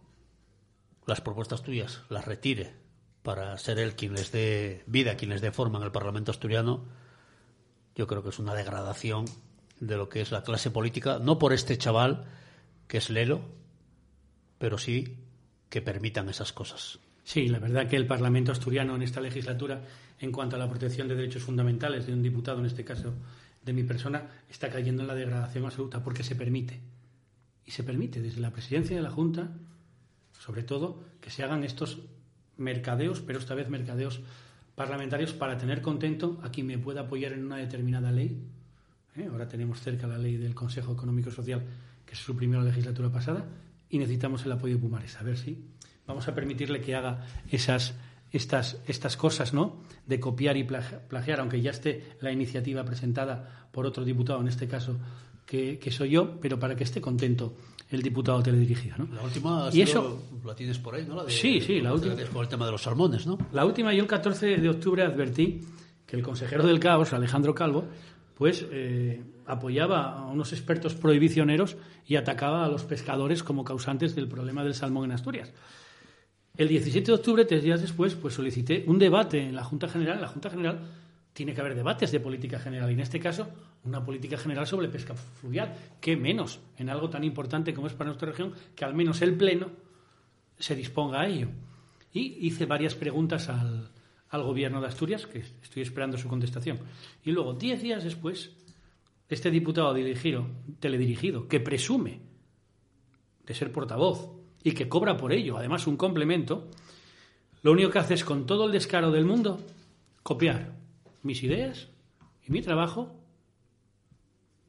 las propuestas tuyas las retire para ser él quien les dé vida, quien les dé forma en el Parlamento asturiano, yo creo que es una degradación de lo que es la clase política, no por este chaval que es Lelo, pero sí que permitan esas cosas. Sí, la verdad que el Parlamento asturiano en esta legislatura, en cuanto a la protección de derechos fundamentales de un diputado, en este caso de mi persona, está cayendo en la degradación absoluta porque se permite. Y se permite desde la presidencia de la Junta, sobre todo, que se hagan estos mercadeos, pero esta vez mercadeos parlamentarios para tener contento a quien me pueda apoyar en una determinada ley ¿eh? Ahora tenemos cerca la ley del Consejo Económico y Social que se suprimió la legislatura pasada y necesitamos el apoyo de Pumares. A ver si vamos a permitirle que haga esas estas, estas cosas, ¿no? De copiar y plagiar, aunque ya esté la iniciativa presentada por otro diputado, en este caso, que, soy yo, pero para que esté contento el diputado teledirigido, ¿no? La última, y eso, la tienes por ahí, ¿no? sí, sí, la última. Por el tema de los salmones, ¿no? La última, yo el 14 de octubre advertí que el consejero del caos, Alejandro Calvo, pues apoyaba a unos expertos prohibicioneros y atacaba a los pescadores como causantes del problema del salmón en Asturias. El 17 de octubre, tres días después, pues solicité un debate en la Junta General. En la Junta General tiene que haber debates de política general y en este caso una política general sobre pesca fluvial. ¿Qué menos en algo tan importante como es para nuestra región que al menos el Pleno se disponga a ello? Y hice varias preguntas al, al gobierno de Asturias, que estoy esperando su contestación. Y luego, diez días después, este diputado dirigido, teledirigido, que presume de ser portavoz y que cobra por ello, además, un complemento, lo único que hace es, con todo el descaro del mundo, copiar mis ideas y mi trabajo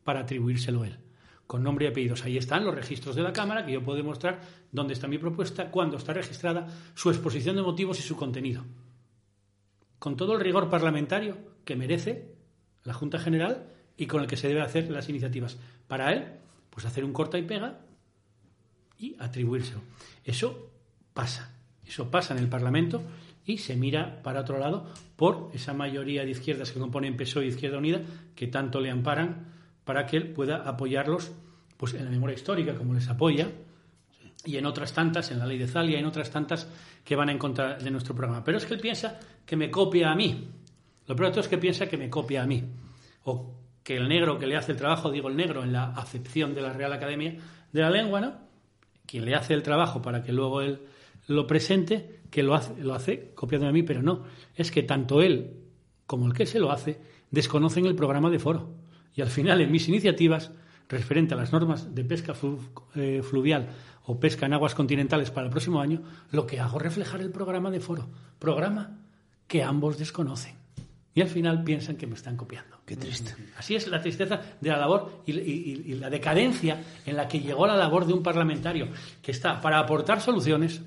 para atribuírselo a él. Con nombre y apellidos. Ahí están los registros de la Cámara, que yo puedo demostrar dónde está mi propuesta, cuándo está registrada, su exposición de motivos y su contenido con todo el rigor parlamentario que merece la Junta General y con el que se debe hacer las iniciativas. Para él, pues hacer un corta y pega y atribuírselo. Eso pasa, eso pasa en el Parlamento y se mira para otro lado por esa mayoría de izquierdas que componen PSOE y Izquierda Unida que tanto le amparan para que él pueda apoyarlos pues en la memoria histórica como les apoya y en otras tantas, en la ley de Zalia, en otras tantas que van en contra de nuestro programa. Pero es que él piensa que me copia a mí. Lo peor de todo es que piensa que me copia a mí. O que el negro que le hace el trabajo, digo el negro en la acepción de la Real Academia de la Lengua, ¿no? Quien le hace el trabajo para que luego él lo presente, que lo hace, lo hace copiando a mí, pero no. Es que tanto él como el que se lo hace desconocen el programa de foro. Y al final, en mis iniciativas, referente a las normas de pesca eh, fluvial o pesca en aguas continentales para el próximo año, lo que hago es reflejar el programa de foro. Programa que ambos desconocen. Y al final piensan que me están copiando. Qué triste. Así es la tristeza de la labor y, la decadencia en la que llegó la labor de un parlamentario, que está para aportar soluciones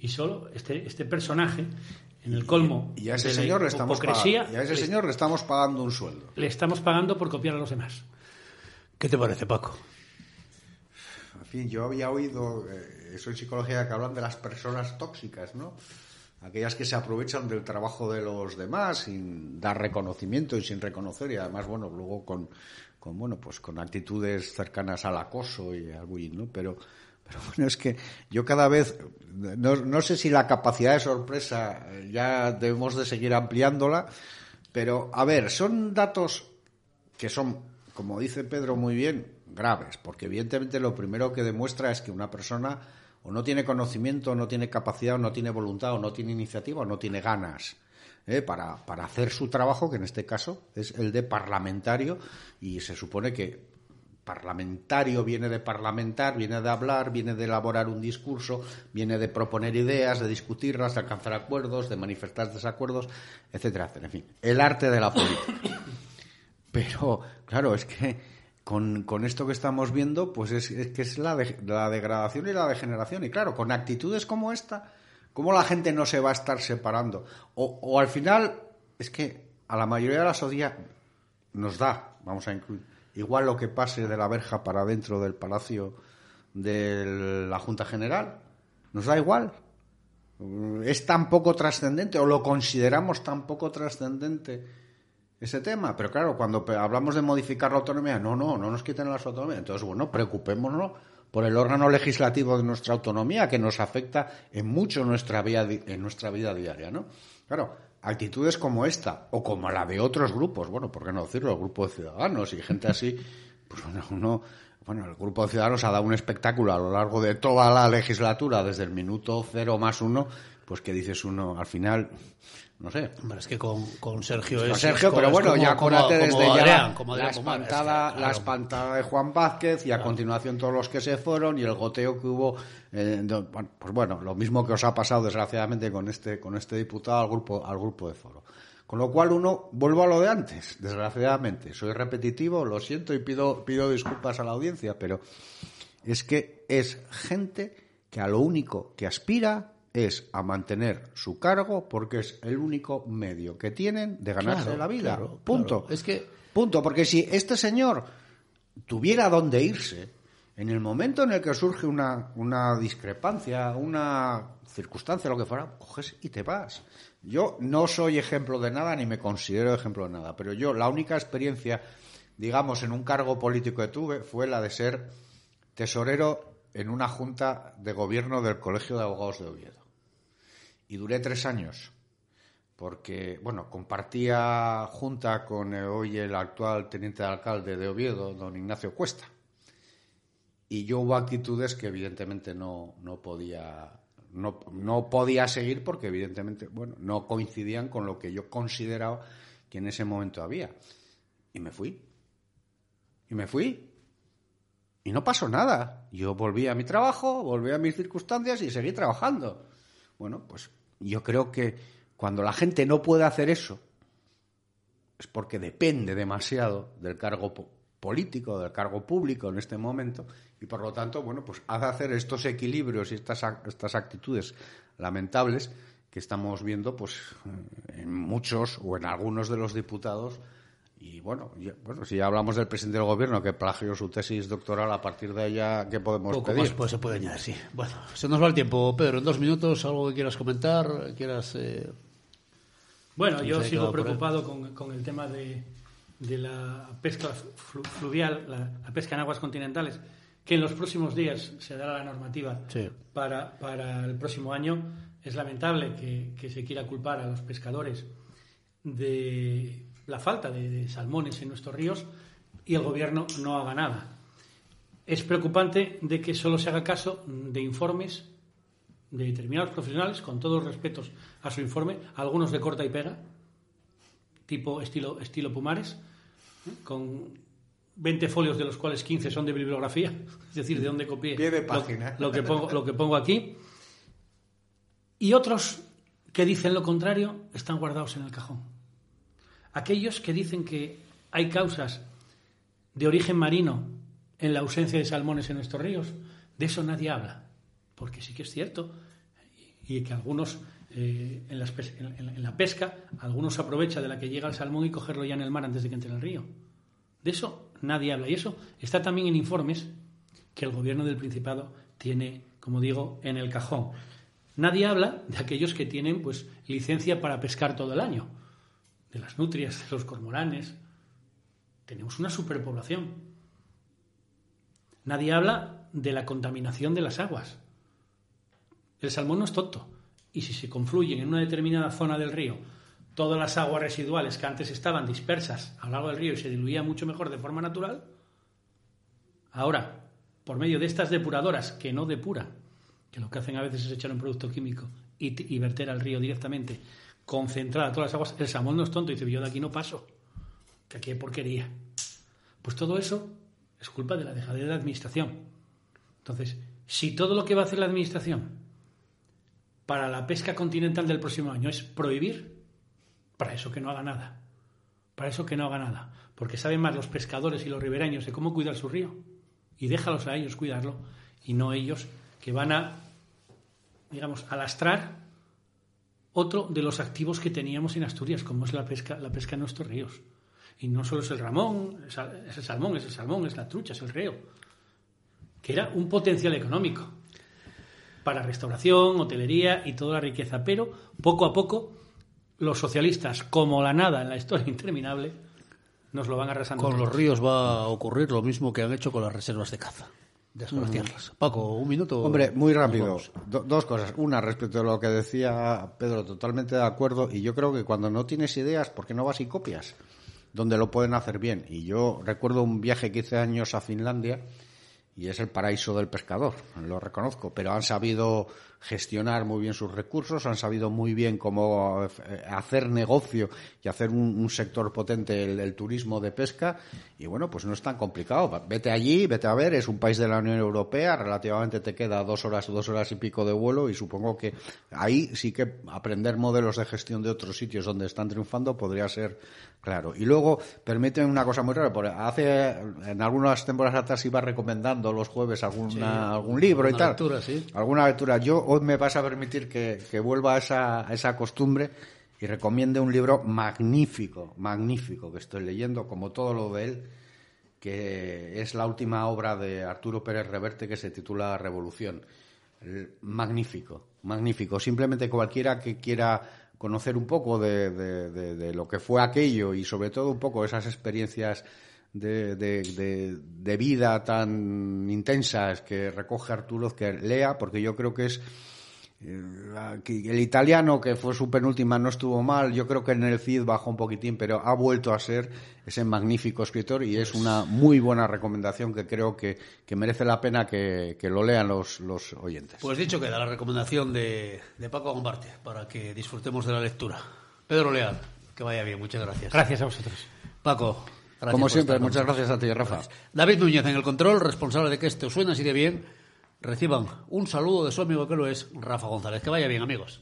y solo este, este personaje en el colmo y a ese señor le estamos pagando, a ese señor le estamos pagando un sueldo le estamos pagando por copiar a los demás ¿qué te parece Paco? en fin yo había oído eh, eso en psicología que hablan de las personas tóxicas ¿no? Aquellas que se aprovechan del trabajo de los demás sin dar reconocimiento y sin reconocer y además bueno luego con, con bueno pues con actitudes cercanas al acoso y al bullying no pero pero bueno es que yo cada vez no, no sé si la capacidad de sorpresa eh, ya debemos de seguir ampliándola pero a ver son datos que son como dice Pedro muy bien graves porque evidentemente lo primero que demuestra es que una persona o no tiene conocimiento, o no tiene capacidad, o no tiene voluntad, o no tiene iniciativa, o no tiene ganas ¿eh? para, para hacer su trabajo, que en este caso es el de parlamentario, y se supone que parlamentario viene de parlamentar, viene de hablar, viene de elaborar un discurso, viene de proponer ideas, de discutirlas, de alcanzar acuerdos, de manifestar desacuerdos, etcétera, etcétera. En fin, el arte de la política. Pero, claro, es que con, con, esto que estamos viendo, pues es, que es la, la, degradación y la degeneración. Y claro, con actitudes como esta, ¿cómo la gente no se va a estar separando? O, o al final, es que a la mayoría de la sociedad nos da, vamos a incluir, igual lo que pase de la verja para dentro del palacio de la Junta General, nos da igual. Es tan poco trascendente, o lo consideramos tan poco trascendente ese tema. Pero claro, cuando hablamos de modificar la autonomía, no, no, no nos quiten las autonomías. Entonces, bueno, preocupémonos por el órgano legislativo de nuestra autonomía, que nos afecta en mucho nuestra vida, en nuestra vida diaria, ¿no? Claro, actitudes como esta, o como la de otros grupos, bueno, ¿por qué no decirlo? El grupo de ciudadanos y gente así, pues bueno, uno, bueno, el grupo de ciudadanos ha dado un espectáculo a lo largo de toda la legislatura, desde el minuto cero más uno, pues que dices uno, al final, no sé. es que con, con Sergio es. Sergio, pero bueno, ya acuérdate desde ya la, espantada, la espantada de Juan Vázquez y a continuación todos los que se fueron y el goteo que hubo. Eh, pues bueno, lo mismo que os ha pasado desgraciadamente con este, con este diputado al grupo, al grupo de foro. Con lo cual uno, vuelvo a lo de antes, desgraciadamente. Soy repetitivo, lo siento y pido, pido disculpas a la audiencia, pero es que es gente que a lo único que aspira es a mantener su cargo porque es el único medio que tienen de ganarse la vida. Punto. Es que punto, porque si este señor tuviera dónde irse, en el momento en el que surge una, una discrepancia, una circunstancia, lo que fuera, coges y te vas. Yo no soy ejemplo de nada ni me considero ejemplo de nada, pero yo la única experiencia, digamos, en un cargo político que tuve fue la de ser tesorero en una junta de gobierno del Colegio de Abogados de Oviedo y duré tres años porque, bueno, compartía junta con hoy el actual teniente de alcalde de Oviedo, don Ignacio Cuesta. Y yo hubo actitudes que evidentemente no, no podía no, no, podía seguir porque evidentemente, bueno, no coincidían con lo que yo consideraba que en ese momento había. Y me fui. Y me fui. Y no pasó nada. Yo volví a mi trabajo, volví a mis circunstancias y seguí trabajando. Bueno, pues yo creo que cuando la gente no puede hacer eso, es porque depende demasiado del cargo político, del cargo público en este momento, y por lo tanto, bueno, pues ha de hacer estos equilibrios y estas, estas actitudes lamentables que estamos viendo pues en muchos o en algunos de los diputados Y bueno, ya- bueno, si ya hablamos del presidente del gobierno que plagió su tesis doctoral, a partir de ella, ¿qué podemos Poco pedir? más pues se puede añadir, sí. Bueno, se nos va el tiempo. Pedro, en dos minutos, algo que quieras comentar, quieras... eh, Bueno, yo sigo preocupado con, con el tema de, de la pesca flu- fluvial, la, la pesca en aguas continentales, que en los próximos días se dará la normativa Sí. para, para el próximo año. Es lamentable que, que se quiera culpar a los pescadores de la falta de, de salmones en nuestros ríos y el gobierno no haga nada. Es preocupante de que solo se haga caso de informes de determinados profesionales, con todos los respetos a su informe, algunos de corta y pega, tipo estilo, estilo Pumares, ¿eh? con 20 folios de los cuales 15 son de bibliografía, es decir, de dónde copié Pie de lo- página. Lo, que pongo, lo que pongo aquí, y otros que dicen lo contrario están guardados en el cajón. Aquellos que dicen que hay causas de origen marino en la ausencia de salmones en nuestros ríos, de eso nadie habla, porque sí que es cierto, y que algunos eh, en, las en- en- la pesca, algunos se aprovecha de la que llega el salmón y cogerlo ya en el mar antes de que entre en el río. De eso nadie habla, y eso está también en informes que el gobierno del Principado tiene, como digo, en el cajón. Nadie habla de aquellos que tienen pues licencia para pescar todo el año, de las nutrias, de los cormoranes. Tenemos una superpoblación. Nadie habla de la contaminación de las aguas. El salmón no es tonto. Y si se confluyen en una determinada zona del río todas las aguas residuales que antes estaban dispersas a lo largo del río y se diluían mucho mejor de forma natural, ahora, por medio de estas depuradoras que no depuran, que lo que hacen a veces es echar un producto químico y, y verter al río directamente, concentrar todas las aguas, el salmón no es tonto y dice, yo de aquí no paso, que aquí hay porquería. Pues todo eso es culpa de la dejadez de la administración. Entonces, si todo lo que va a hacer la administración para la pesca continental del próximo año es prohibir, para eso que no haga nada. Para eso que no haga nada. Porque saben más los pescadores y los ribereños de cómo cuidar su río. Y déjalos a ellos cuidarlo y no ellos que van a, digamos, a lastrar otro de los activos que teníamos en Asturias, como es la pesca, la pesca en nuestros ríos. Y no solo es el ramón, es el salmón, es el salmón, es la trucha, es el reo. Que era un potencial económico para restauración, hotelería y toda la riqueza. Pero poco a poco los socialistas, como la nada en la historia interminable, nos lo van arrasando. Con los ríos va a ocurrir lo mismo que han hecho con las reservas de caza. Desgraciarlas. Paco, un minuto. Hombre, muy rápido. Do- dos cosas. Una, respecto a lo que decía Pedro, totalmente de acuerdo. Y yo creo que cuando no tienes ideas, ¿por qué no vas y copias? Donde lo pueden hacer bien. Y yo recuerdo un viaje que hice años a Finlandia y es el paraíso del pescador, lo reconozco, pero han sabido gestionar muy bien sus recursos, han sabido muy bien cómo eh, hacer negocio y hacer un, un sector potente el, el turismo de pesca y bueno, pues no es tan complicado. Vete allí, vete a ver, es un país de la Unión Europea, relativamente te queda dos horas, dos horas y pico de vuelo y supongo que ahí sí que aprender modelos de gestión de otros sitios donde están triunfando podría ser claro. Y luego, permíteme una cosa muy rara, porque hace, en algunas temporadas atrás iba recomendando los jueves alguna, algún libro y tal. lectura, sí. Alguna lectura. Yo hoy me vas a permitir que, que vuelva a esa, a esa costumbre y recomiende un libro magnífico, magnífico que estoy leyendo, como todo lo de él, que es la última obra de Arturo Pérez Reverte que se titula Revolución. Magnífico, magnífico. Simplemente cualquiera que quiera conocer un poco de, de- de- de lo que fue aquello y sobre todo un poco esas experiencias de, de- de- de vida tan intensas que recoge Arturo, que lea, porque yo creo que es eh, el italiano, que fue su penúltima, no estuvo mal. Yo creo que en el CID bajó un poquitín, pero ha vuelto a ser ese magnífico escritor y es una muy buena recomendación que creo que, que merece la pena que, que lo lean los, los oyentes. Pues dicho queda la recomendación de, de Paco Gombarte para que disfrutemos de la lectura. Pedro Leal, que vaya bien, muchas gracias. Gracias a vosotros. Paco, gracias Como siempre, muchas gracias a ti, Rafa. David Núñez en el control, responsable de que esto suene así de bien. Reciban un saludo de su amigo que lo es, Rafa González. Que vaya bien, amigos.